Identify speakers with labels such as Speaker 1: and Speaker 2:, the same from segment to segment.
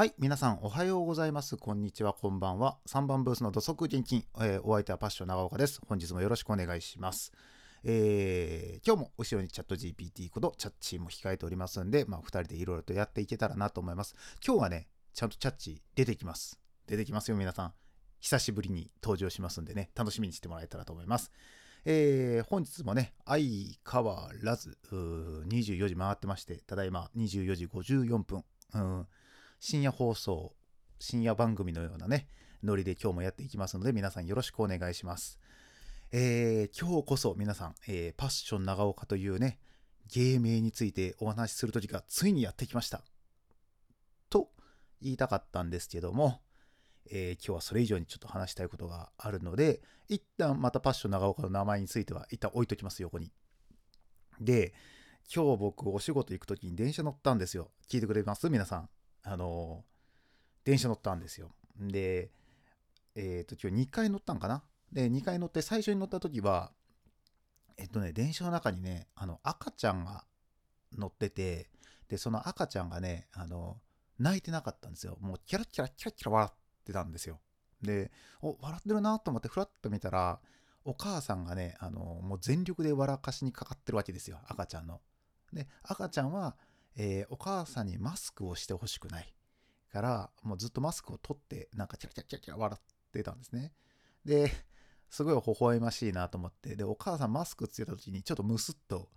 Speaker 1: はい、皆さんおはようございます。こんにちは、こんばんは。3番ブースの土足現金、えーお相手はパッション長岡です。本日もよろしくお願いします。えー今日も後ろにチャット GPT ことチャッチーも控えておりますんで、まあ、2人でいろいろとやっていけたらなと思います。今日はね、ちゃんとチャッチー出てきます。出てきますよ、皆さん。久しぶりに登場しますんでね、楽しみにしてもらえたらと思います。えー本日もね、相変わらず、24時回ってまして、ただいま24時54分。うん深夜放送、深夜番組のようなね、ノリで今日もやっていきますので、皆さんよろしくお願いします。えー今日こそ皆さん、えーパッション長岡というね、芸名についてお話しする時がついにやってきました。と言いたかったんですけども、えー今日はそれ以上にちょっと話したいことがあるので、一旦またパッション長岡の名前については一旦置いときます、横に。で、今日僕お仕事行く時に電車乗ったんですよ。聞いてくれます？皆さん。あの電車乗ったんですよ。で、えっ、と、今日2回乗ったんかな？で、2回乗って最初に乗った時は、えっとね、電車の中にね、あの、赤ちゃんが乗ってて、で、その赤ちゃんがね、あの、泣いてなかったんですよ。もうキャラキャラキャラキャラ笑ってたんですよ。で、お、笑ってるなと思ってふらっと見たら、お母さんがね、あの、もう全力で笑かしにかかってるわけですよ、赤ちゃんの。で、赤ちゃんは、えーお母さんにマスクをしてほしくないから、もうずっとマスクを取って、なんかキャラキャラキャラキャラ笑ってたんですね。で、すごい微笑ましいなと思って、で、お母さんマスクつけた時にちょっとムスッと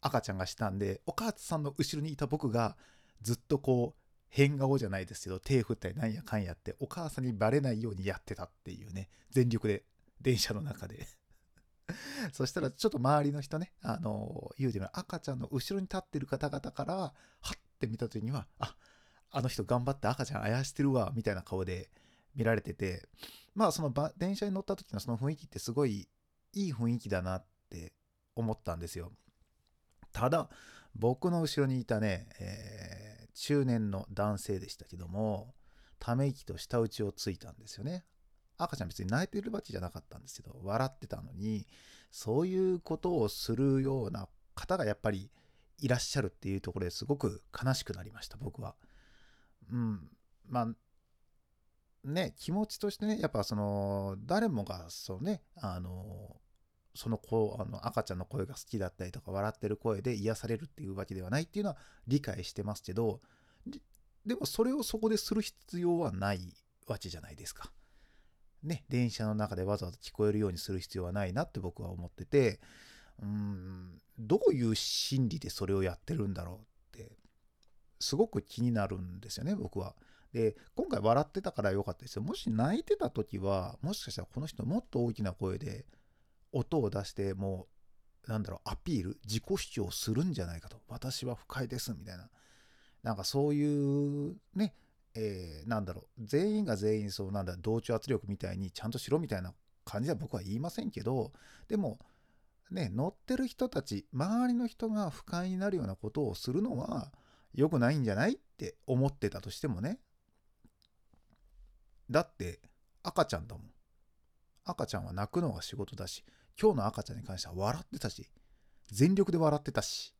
Speaker 1: 赤ちゃんがしたんで、お母さんの後ろにいた僕がずっとこう、変顔じゃないですけど、手振ったりなんやかんやって、お母さんにバレないようにやってたっていうね、全力で、電車の中で。そしたらちょっと周りの人ね、あの、言うてみれば赤ちゃんの後ろに立ってる方々から、はって見た時には、あ、あの人頑張って赤ちゃんあやしてるわ、みたいな顔で見られてて、まあその電車に乗った時のその雰囲気ってすごいいい雰囲気だなって思ったんですよ。ただ、僕の後ろにいたね、えー中年の男性でしたけども、ため息と舌打ちをついたんですよね。赤ちゃん別に泣いてるわけじゃなかったんですけど、笑ってたのに、そういうことをするような方がやっぱりいらっしゃるっていうところですごく悲しくなりました、僕は。うん。まあ、ね、気持ちとしてね、やっぱその、誰もがそうね、あの、その子、あの赤ちゃんの声が好きだったりとか、笑ってる声で癒されるっていうわけではないっていうのは理解してますけど、ででもそれをそこでする必要はないわけじゃないですか。ね、電車の中でわざわざ聞こえるようにする必要はないなって僕は思ってて、うん、どういう心理でそれをやってるんだろうって、すごく気になるんですよね、僕は。で、今回笑ってたから良かったですよ。もし泣いてた時は、もしかしたらこの人もっと大きな声で音を出して、もう、なんだろう、アピール、自己主張するんじゃないかと。私は不快です、みたいな。なんかそういう、ね、えーなんだろう、全員が全員そうなんだ、同調圧力みたいにちゃんとしろみたいな感じは僕は言いませんけど、でも、ね、乗ってる人たち、周りの人が不快になるようなことをするのは良くないんじゃないって思ってたとしてもね。だって赤ちゃんだもん。赤ちゃんは泣くのが仕事だし、今日の赤ちゃんに関しては笑ってたし、全力で笑ってたし、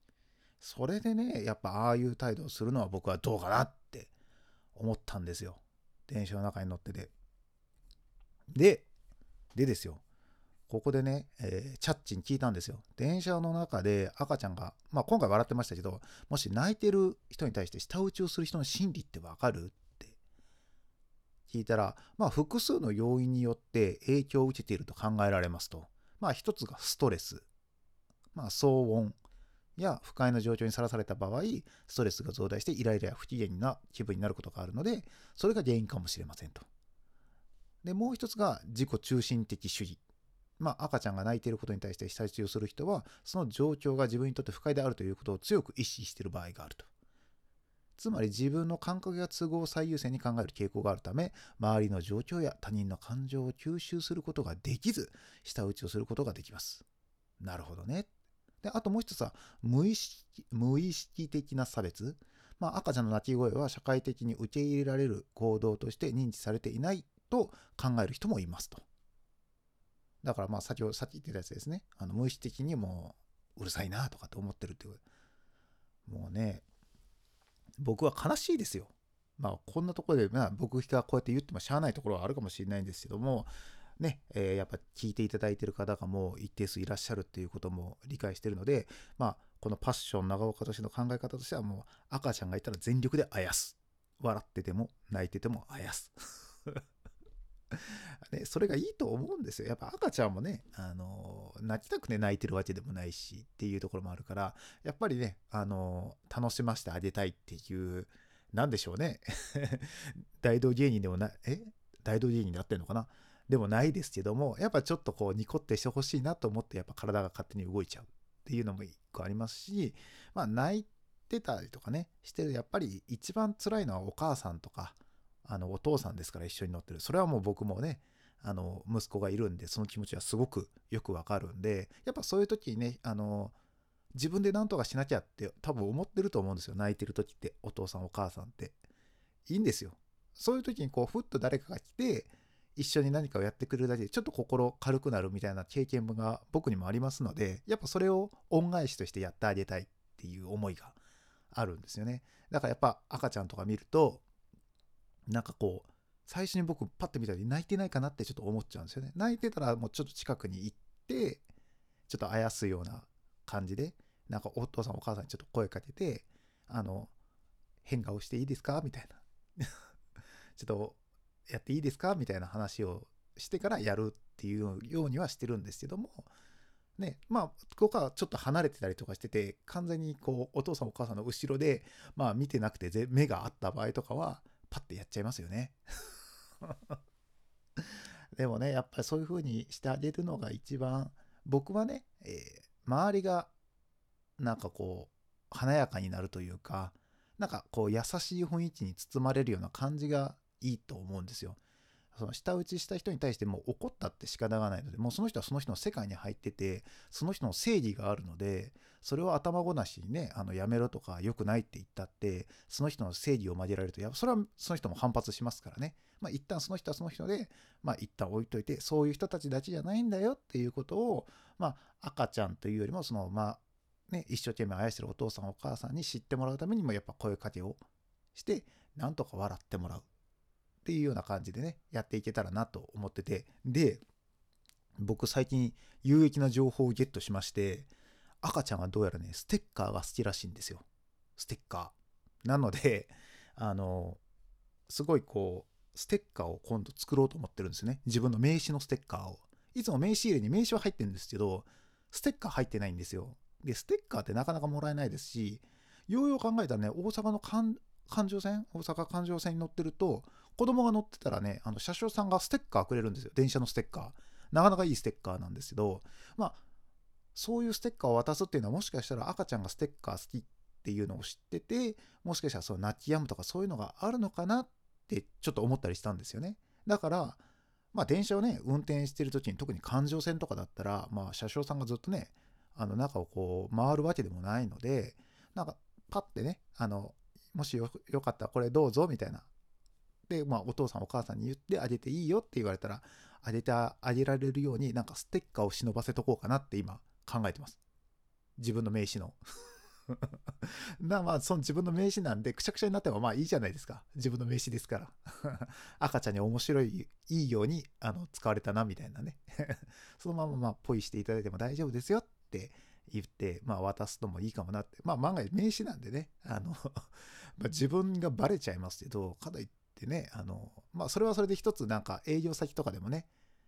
Speaker 1: それでね、やっぱああいう態度をするのは僕はどうかなって思ったんですよ。電車の中に乗ってて。で、でですよ。ここでね、えーチャッチに聞いたんですよ。電車の中で赤ちゃんが、まあ今回笑ってましたけど、もし泣いてる人に対して舌打ちをする人の心理ってわかる？って聞いたら、まあ複数の要因によって影響を受けていると考えられますと。まあ一つがストレス。まあ騒音や不快な状況にさらされた場合、ストレスが増大してイライラや不機嫌な気分になることがあるので、それが原因かもしれませんと。で、もう一つが自己中心的主義。まあ、赤ちゃんが泣いていることに対して舌打ちをする人は、その状況が自分にとって不快であるということを強く意識している場合があると。つまり自分の感覚や都合を最優先に考える傾向があるため、周りの状況や他人の感情を吸収することができず、舌打ちをすることができます。なるほどね。で、あともう一つは、無意識無意識的な差別。まあ、赤ちゃんの泣き声は社会的に受け入れられる行動として認知されていないと考える人もいますと。だからまあ先ほどさっき言ってたやつですね。あの無意識的にもううるさいなとかって思ってるっていう。もうね、僕は悲しいですよ。まあこんなところで、まあ、僕がこうやって言ってもしゃあないところはあるかもしれないんですけどもね、えー、やっぱ聞いていただいてる方がもう一定数いらっしゃるっていうことも理解してるので、まあ、このパッション長岡としての考え方としてはもう赤ちゃんがいたら全力であやす。笑ってても泣いててもあやす。ね、それがいいと思うんですよ。やっぱ赤ちゃんもね、あの泣きたくて泣いてるわけでもないしっていうところもあるから、やっぱりね、あの楽しませてあげたいっていう、なんでしょうね。大道芸人でもない、え？大道芸人であってんのかな？でもないですけども、やっぱちょっとこうニコってしてほしいなと思って、やっぱ体が勝手に動いちゃうっていうのも一個ありますし、まあ泣いてたりとかね、してる、やっぱり一番辛いのはお母さんとか、あのお父さんですから一緒に乗ってる。それはもう僕もね、あの息子がいるんで、その気持ちはすごくよくわかるんで、やっぱそういう時にね、あの自分で何とかしなきゃって多分思ってると思うんですよ。泣いてる時って、お父さんお母さんって。いいんですよ。そういう時にこう、ふっと誰かが来て、一緒に何かをやってくれるだけでちょっと心軽くなるみたいな経験が僕にもありますのでやっぱそれを恩返しとしてやってあげたいっていう思いがあるんですよね。だからやっぱ赤ちゃんとか見るとなんかこう最初に僕パッて見た時泣いてないかなってちょっと思っちゃうんですよね。泣いてたらもうちょっと近くに行ってちょっとあやすような感じでなんかお父さんお母さんにちょっと声かけてあの変顔していいですかみたいな。ちょっとやっていいですか？みたいな話をしてからやるっていうようにはしてるんですけども、ね、まあ、ここはちょっと離れてたりとかしてて、完全にこう、お父さんお母さんの後ろで、まあ見てなくて目があった場合とかは、パッてやっちゃいますよね。でもね、やっぱりそういう風にしてあげるのが一番、僕はね、えー、周りが、なんかこう、華やかになるというか、なんかこう優しい雰囲気に包まれるような感じがいいと思うんですよ。その舌打ちした人に対しても怒ったって仕方がないので、もうその人はその人の世界に入ってて、その人の正義があるので、それを頭ごなしにね、あのやめろとか良くないって言ったって、その人の正義を曲げられると、やそれはその人も反発しますからね。まあ一旦その人はその人で、まあ一旦置いといて、そういう人たちだけじゃないんだよっていうことを、まあ赤ちゃんというよりも、そのまあね、一生懸命愛してるお父さんお母さんに知ってもらうためにもやっぱ声かけをして、なんとか笑ってもらう。っていうような感じでね、やっていけたらなと思ってて、で、僕最近有益な情報をゲットしまして、赤ちゃんはどうやらね、ステッカーが好きらしいんですよ。ステッカー。なので、あの、すごいこう、ステッカーを今度作ろうと思ってるんですね。自分の名刺のステッカーを。いつも名刺入れに名刺は入ってるんですけど、ステッカー入ってないんですよ。で、ステッカーってなかなかもらえないですし、ようよう考えたらね、大阪の環状線？大阪環状線に乗ってると、子供が乗ってたらね、あの車掌さんがステッカーくれるんですよ。電車のステッカー。なかなかいいステッカーなんですけど、まあ、そういうステッカーを渡すっていうのはもしかしたら赤ちゃんがステッカー好きっていうのを知ってて、もしかしたらそう泣き止むとかそういうのがあるのかなってちょっと思ったりしたんですよね。だから、まあ電車をね、運転してる時に特に環状線とかだったら、まあ車掌さんがずっとね、あの中をこう回るわけでもないので、なんかパッてね、あの、もしよかったらこれどうぞみたいなで、まあ、お父さんお母さんに言ってあげていいよって言われたら、あげてあげられるように、なんかステッカーを忍ばせとこうかなって今考えてます。自分の名刺の。なまあ、その自分の名刺なんで、くしゃくしゃになってもまあいいじゃないですか。自分の名刺ですから。赤ちゃんに面白い、いいようにあの使われたな、みたいなね。そのまままあ、ポイしていただいても大丈夫ですよって言って、まあ渡すのもいいかもなって。まあ万が一名刺なんでね、あのまあ、自分がバレちゃいますけど、かといってね、あの、まあ、それはそれで一つなんか営業先とかでもね、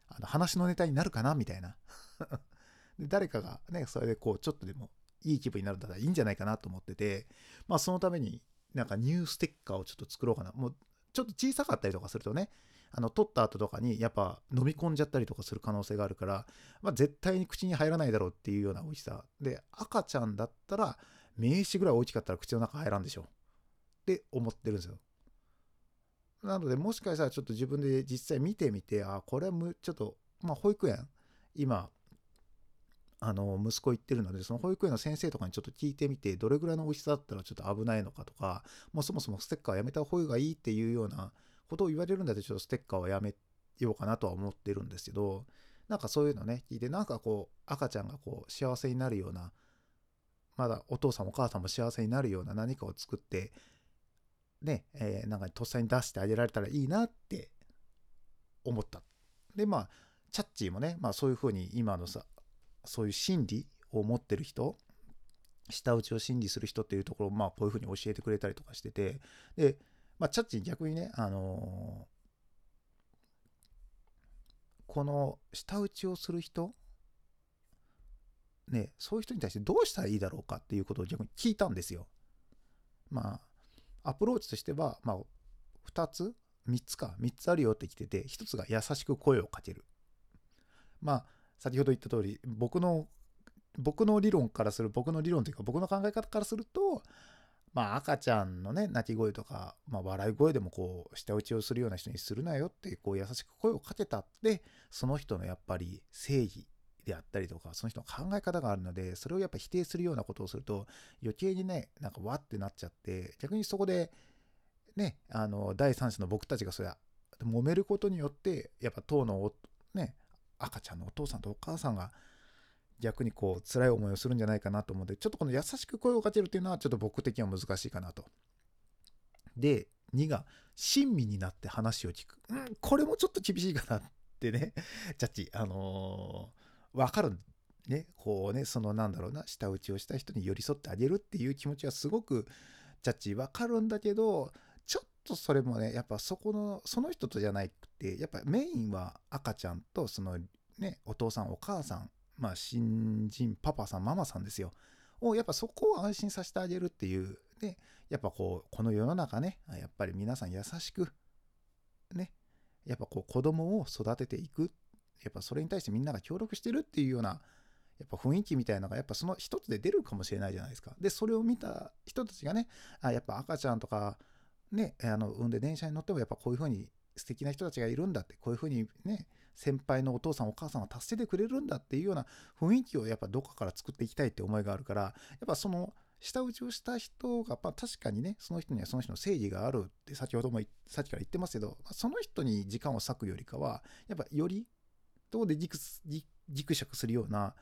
Speaker 1: あの話のネタになるかなみたいな で。誰かがね、それでこう、ちょっとでもいい気分になるんだったらいいんじゃないかなと思ってて、まあ、そのためになんかニューステッカーをちょっと作ろうかな。もう、ちょっと小さかったりとかするとね、あの、取った後とかにやっぱ飲み込んじゃったりとかする可能性があるから、まあ、絶対に口に入らないだろうっていうような美味しさ。で、赤ちゃんだったら、名刺ぐらい大きかったら口の中入らんでしょ。って思ってるんですよ。なので、もしかしたらちょっと自分で実際見てみて、あ、これはむちょっと、まあ、保育園、今、あの、息子行ってるので、その保育園の先生とかにちょっと聞いてみて、どれぐらいの美味しさだったらちょっと危ないのかとか、もうそもそもステッカーやめた方がいいっていうようなことを言われるんだったら、ちょっとステッカーはやめようかなとは思ってるんですけど、なんかそういうのね、聞いて、なんかこう、赤ちゃんがこう、幸せになるような、まだお父さんお母さんも幸せになるような何かを作ってね、えー、なんかとっさに出してあげられたらいいなって思った。で、まあ、チャッチーもね、まあそういうふうに今のさ、そういう心理を持ってる人、舌打ちを心理する人っていうところを、まあこういうふうに教えてくれたりとかしてて、で、まあチャッチー逆にね、あのー、この舌打ちをする人ね、そういう人に対してどうしたらいいだろうかっていうことを逆に聞いたんですよ。まあ、アプローチとしては、まあ、2つ ?3 つか。3つあるよって来てて、1つが優しく声をかける。まあ、先ほど言った通り、僕の、僕の理論からする、僕の理論というか、僕の考え方からすると、まあ、赤ちゃんのね、泣き声とか、まあ、笑い声でもこう、舌打ちをするような人にするなよって、こう、優しく声をかけたって、その人のやっぱり正義であったりとか、その人の考え方があるので、それをやっぱ否定するようなことをすると、余計にね、なんかわってなっちゃって、逆にそこで、ね、あの、第三者の僕たちがそれ揉めることによって、やっぱ当の、ね、赤ちゃんのお父さんとお母さんが、逆にこう、辛い思いをするんじゃないかなと思うので、ちょっとこの優しく声をかけるっていうのは、ちょっと僕的には難しいかなと。で、2が、親身になって話を聞く。うん、これもちょっと厳しいかなってね、ジャッジ、あのー分かるねこうねそのなんだろうな舌打ちをした人に寄り添ってあげるっていう気持ちはすごくジャッジ分かるんだけどちょっとそれもねやっぱそこのその人とじゃなくてやっぱメインは赤ちゃんとそのねお父さんお母さんまあ新人パパさんママさんですよ。をやっぱそこを安心させてあげるっていうでやっぱこうこの世の中ねやっぱり皆さん優しくねやっぱこう子供を育てていくやっぱそれに対してみんなが協力してるっていうようなやっぱ雰囲気みたいなのがやっぱその一つで出るかもしれないじゃないですか。で、それを見た人たちがね、あやっぱ赤ちゃんとかね、あの産んで電車に乗ってもやっぱこういう風に素敵な人たちがいるんだって、こういう風にね、先輩のお父さんお母さんは助けてくれるんだっていうような雰囲気をやっぱどこかから作っていきたいって思いがあるから、やっぱその下打ちをした人が、まあ、確かにね、その人にはその人の正義があるって先ほどもさっきから言ってますけど、その人に時間を割くよりかは、やっぱよりところでギクギクシャクするような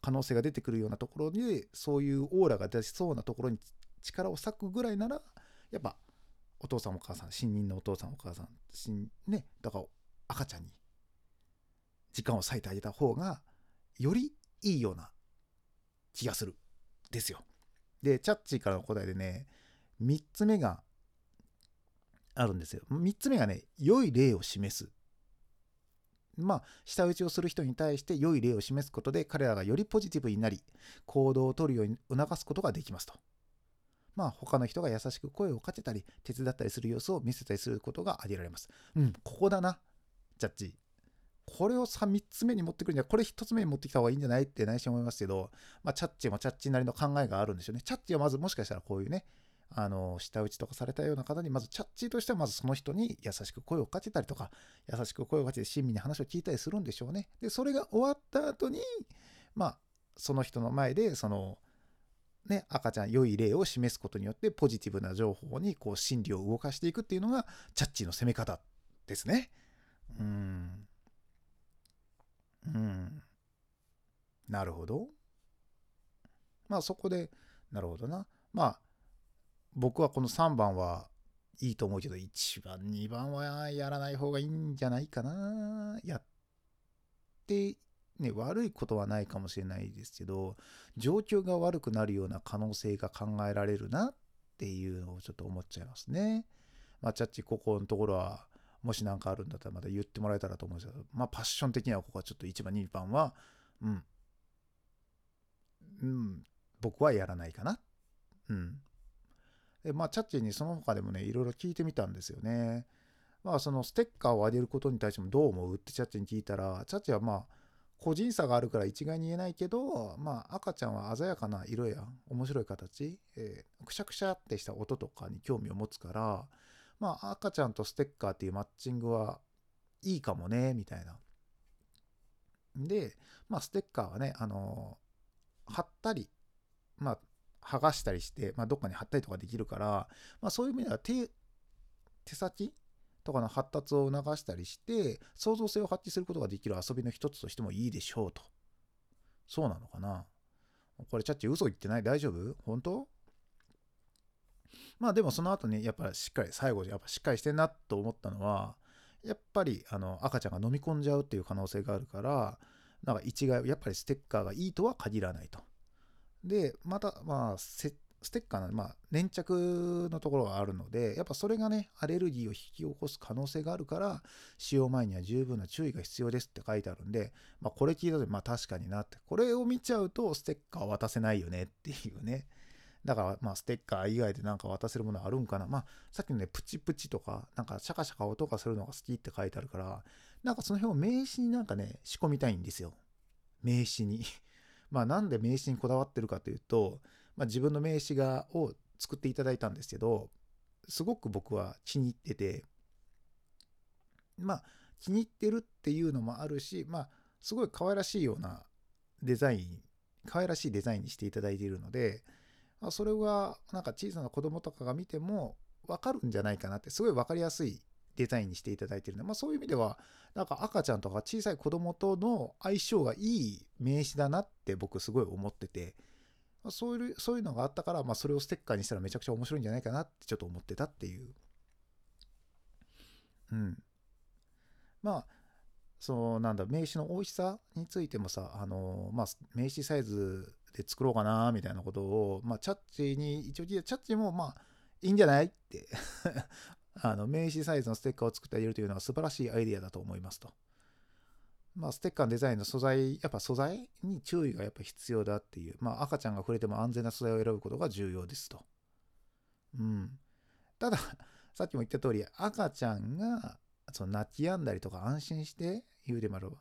Speaker 1: 可能性が出てくるようなところでそういうオーラが出しそうなところに力を割くぐらいならやっぱお父さんお母さん新任のお父さんお母さん新ねだから赤ちゃんに時間を割いてあげた方がよりいいような気がするですよ。でチャッチーからの答えでね3つ目があるんですよ。3つ目がね良い例を示すまあ、舌打ちをする人に対して良い例を示すことで彼らがよりポジティブになり行動をとるように促すことができますと。まあ他の人が優しく声をかけたり手伝ったりする様子を見せたりすることが挙げられます。うん、ここだな、ジャッジ。これをさ3つ目に持ってくるんじゃこれ1つ目に持ってきた方がいいんじゃないって内心思いますけど、まあ、チャッチもチャッチなりの考えがあるんでしょうね。チャッチはまずもしかしたらこういうね、あの舌打ちとかされたような方にまずチャッチーとしてはまずその人に優しく声をかけたりとか優しく声をかけて親身に話を聞いたりするんでしょうね。でそれが終わった後にまあその人の前でそのね赤ちゃん良い例を示すことによってポジティブな情報にこう心理を動かしていくっていうのがチャッチーの攻め方ですね。うん。うん。なるほど。まあそこでなるほどな。まあ僕はこの3番はいいと思うけど、1番、2番はやらない方がいいんじゃないかな。やって、ね、悪いことはないかもしれないですけど、状況が悪くなるような可能性が考えられるなっていうのをちょっと思っちゃいますね。まあ、チャッチ、ここのところは、もし何かあるんだったらまた言ってもらえたらと思うんですけど、まあ、パッション的にはここはちょっと1番、2番は、うん、うん、僕はやらないかな。うん。で、まあ、チャッチにその他でもね、いろいろ聞いてみたんですよね。まあ、そのステッカーをあげることに対してもどう思うってチャッチに聞いたら、チャッチはまあ、個人差があるから一概に言えないけど、まあ、赤ちゃんは鮮やかな色や面白い形、えー、くしゃくしゃってした音とかに興味を持つから、まあ、赤ちゃんとステッカーっていうマッチングはいいかもね、みたいな。で、まあ、ステッカーはね、あの貼ったり、まあ、剥がしたりして、まあ、どっかに貼ったりとかできるから、まあ、そういう意味では手手先とかの発達を促したりして創造性を発揮することができる遊びの一つとしてもいいでしょうと。そうなのかな。これチャッチ嘘言ってない？大丈夫？本当？まあでもその後にやっぱりしっかり最後やっぱしっかりしてんなと思ったのはやっぱりあの赤ちゃんが飲み込んじゃうっていう可能性があるからなんか一概やっぱりステッカーがいいとは限らないと。でまたまあステッカーの、まあ、粘着のところがあるのでやっぱそれがねアレルギーを引き起こす可能性があるから使用前には十分な注意が必要ですって書いてあるんで、まあ、これ聞いた時まあ確かになってこれを見ちゃうとステッカー渡せないよねっていうねだから、まあ、ステッカー以外でなんか渡せるものあるんかな。まあ、さっきのね、プチプチとか、なんかシャカシャカ音がするのが好きって書いてあるから、なんかその辺を名刺になんかね、仕込みたいんですよ。名刺に。まあ、なんで名刺にこだわってるかというと、まあ、自分の名刺が、を作っていただいたんですけど、すごく僕は気に入ってて、まあ、気に入ってるっていうのもあるし、まあ、すごい可愛らしいようなデザイン、可愛らしいデザインにしていただいているので、まあ、それはなんか小さな子供とかが見ても分かるんじゃないかなってすごい分かりやすいデザインにしていただいてるので、まあ、そういう意味ではなんか赤ちゃんとか小さい子供との相性がいい名刺だなって僕すごい思ってて、まあ、そういうそういうのがあったから、まあ、それをステッカーにしたらめちゃくちゃ面白いんじゃないかなってちょっと思ってたっていう。うん。まあそうなんだ名刺の美味しさについてもさあのまあ名刺サイズで作ろうかなみたいなことを、まあ、チャッチに一応聞いたチャッチもまあいいんじゃないって あの名刺サイズのステッカーを作ってあげるというのは素晴らしいアイデアだと思いますと。まあ、ステッカーのデザインの素材、やっぱ素材に注意がやっぱ必要だっていう、まあ、赤ちゃんが触れても安全な素材を選ぶことが重要ですと。うん。ただ、さっきも言った通り、赤ちゃんがその泣き止んだりとか安心して言うてもらえば、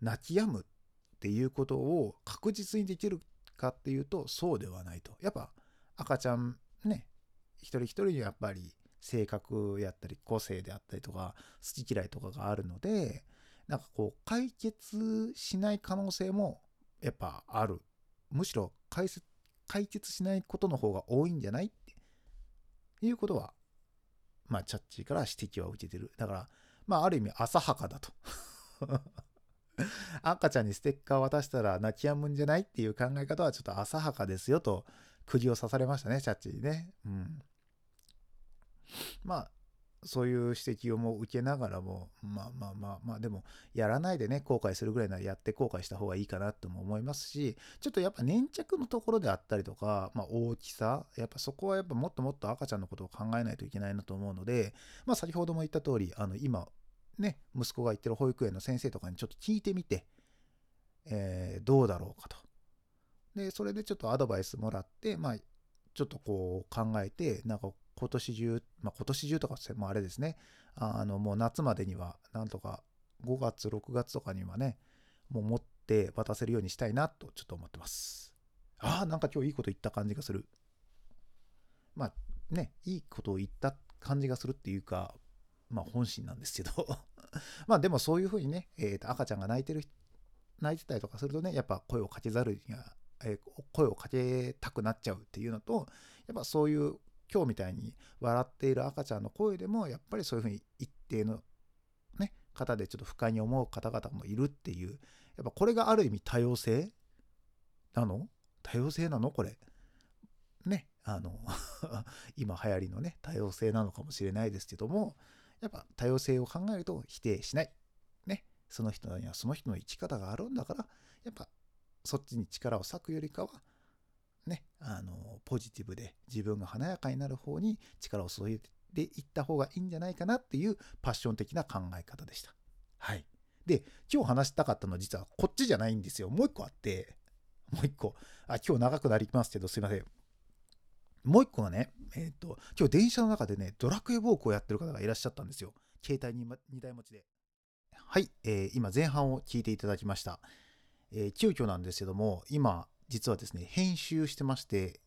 Speaker 1: 泣き止むっていうことを確実にできるかっていうとそうではないとやっぱ赤ちゃんね一人一人にやっぱり性格やったり個性であったりとか好き嫌いとかがあるのでなんかこう解決しない可能性もやっぱあるむしろ解解決しないことの方が多いんじゃないっていうことはまあチャッチーから指摘は受けてるだからまあある意味浅はかだと 赤ちゃんにステッカー渡したら泣き止むんじゃないっていう考え方はちょっと浅はかですよと釘を刺されましたね、チャッチにね。うん。まあ、そういう指摘をも受けながらも、まあまあまあまあ、でも、やらないでね、後悔するぐらいならやって後悔した方がいいかなとも思いますし、ちょっとやっぱ粘着のところであったりとか、まあ大きさ、やっぱそこはやっぱもっともっと赤ちゃんのことを考えないといけないなと思うので、まあ先ほども言った通り、あの今、ね、息子が行ってる保育園の先生とかにちょっと聞いてみて、えー、どうだろうかと。で、それでちょっとアドバイスもらって、まあ、ちょっとこう考えて、なんか今年中、まあ今年中とかもあれですね、あのもう夏までには、なんとか5月、6月とかにはね、もう持って渡せるようにしたいなとちょっと思ってます。ああ、なんか今日いいこと言った感じがする。まあね、いいことを言った感じがするっていうか、まあ本心なんですけど まあでもそういうふうにね、えー、と赤ちゃんが泣いてる泣いてたりとかするとねやっぱ声をかけざるには、えー、声をかけたくなっちゃうっていうのとやっぱそういう今日みたいに笑っている赤ちゃんの声でもやっぱりそういうふうに一定のね方でちょっと不快に思う方々もいるっていうやっぱこれがある意味多様性？なの？多様性なの？これ。ね？あの 今流行りのね多様性なのかもしれないですけどもやっぱ多様性を考えると否定しない。ね？その人にはその人の生き方があるんだから、やっぱそっちに力を割くよりかは、ね、あの、ポジティブで自分が華やかになる方に力を注いでいった方がいいんじゃないかなっていうパッション的な考え方でした。はい。で、今日話したかったのは実はこっちじゃないんですよ。もう一個あって、もう一個。あ、今日長くなりますけど、すいません。もう一個はね、えっ、ー、と、今日電車の中でね、ドラクエウォークをやってる方がいらっしゃったんですよ。携帯 2, 2台持ちで。はい、えー、今前半を聞いていただきました。えー、急遽なんですけども、今、実はですね、編集してまして、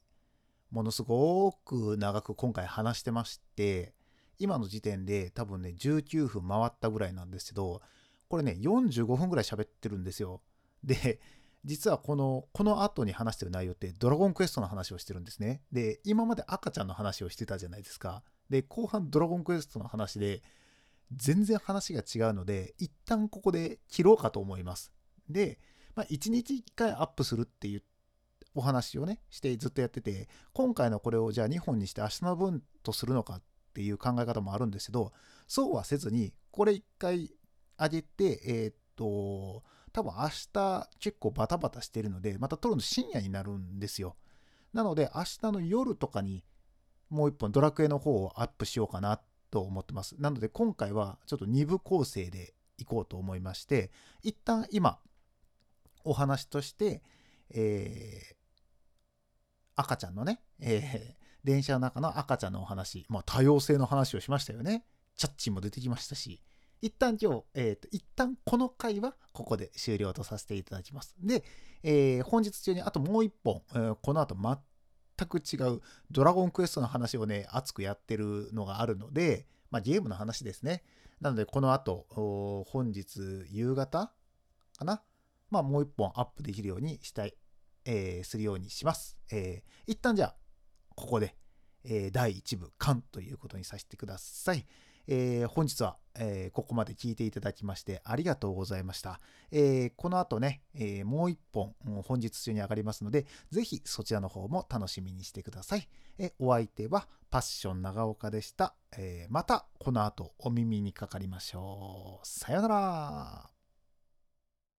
Speaker 1: ものすごく長く今回話してまして、今の時点で多分ね、19分回ったぐらいなんですけど、これね、45分ぐらい喋ってるんですよ。で、実はこの、この後に話してる内容ってドラゴンクエストの話をしてるんですね。で、今まで赤ちゃんの話をしてたじゃないですか。で、後半ドラゴンクエストの話で、全然話が違うので、一旦ここで切ろうかと思います。で、まあ、1日1回アップするっていう、お話をねしてずっとやってて今回のこれをじゃあ2本にして明日の分とするのかっていう考え方もあるんですけどそうはせずにこれ1回上げてえ、っと多分明日結構バタバタしてるのでまた撮るの深夜になるんですよ。なので明日の夜とかにもう一本ドラクエの方をアップしようかなと思ってます。なので今回はちょっと2部構成でいこうと思いまして一旦今お話として、えー、赤ちゃんのね、えー、電車の中の赤ちゃんのお話、まあ、多様性の話をしましたよね。チャッチも出てきましたし、一旦今日、えっ、ー、と、一旦この回はここで終了とさせていただきます。で、えー、本日中にあともう一本、えー、この後全く違うドラゴンクエストの話をね、熱くやってるのがあるので、まあ、ゲームの話ですね。なので、この後、本日夕方かな？まあ、もう一本アップできるようにしたい、えー、するようにします。えー、一旦じゃあ、ここで、えー、第1部、完ということにさせてください。えー、本日は、えー、ここまで聞いていただきましてありがとうございました。えー、この後ね、えもう一本、本日中に上がりますので、ぜひそちらの方も楽しみにしてください。えお相手はパッション長岡でした。えまたこの後お耳にかかりましょう。さよなら。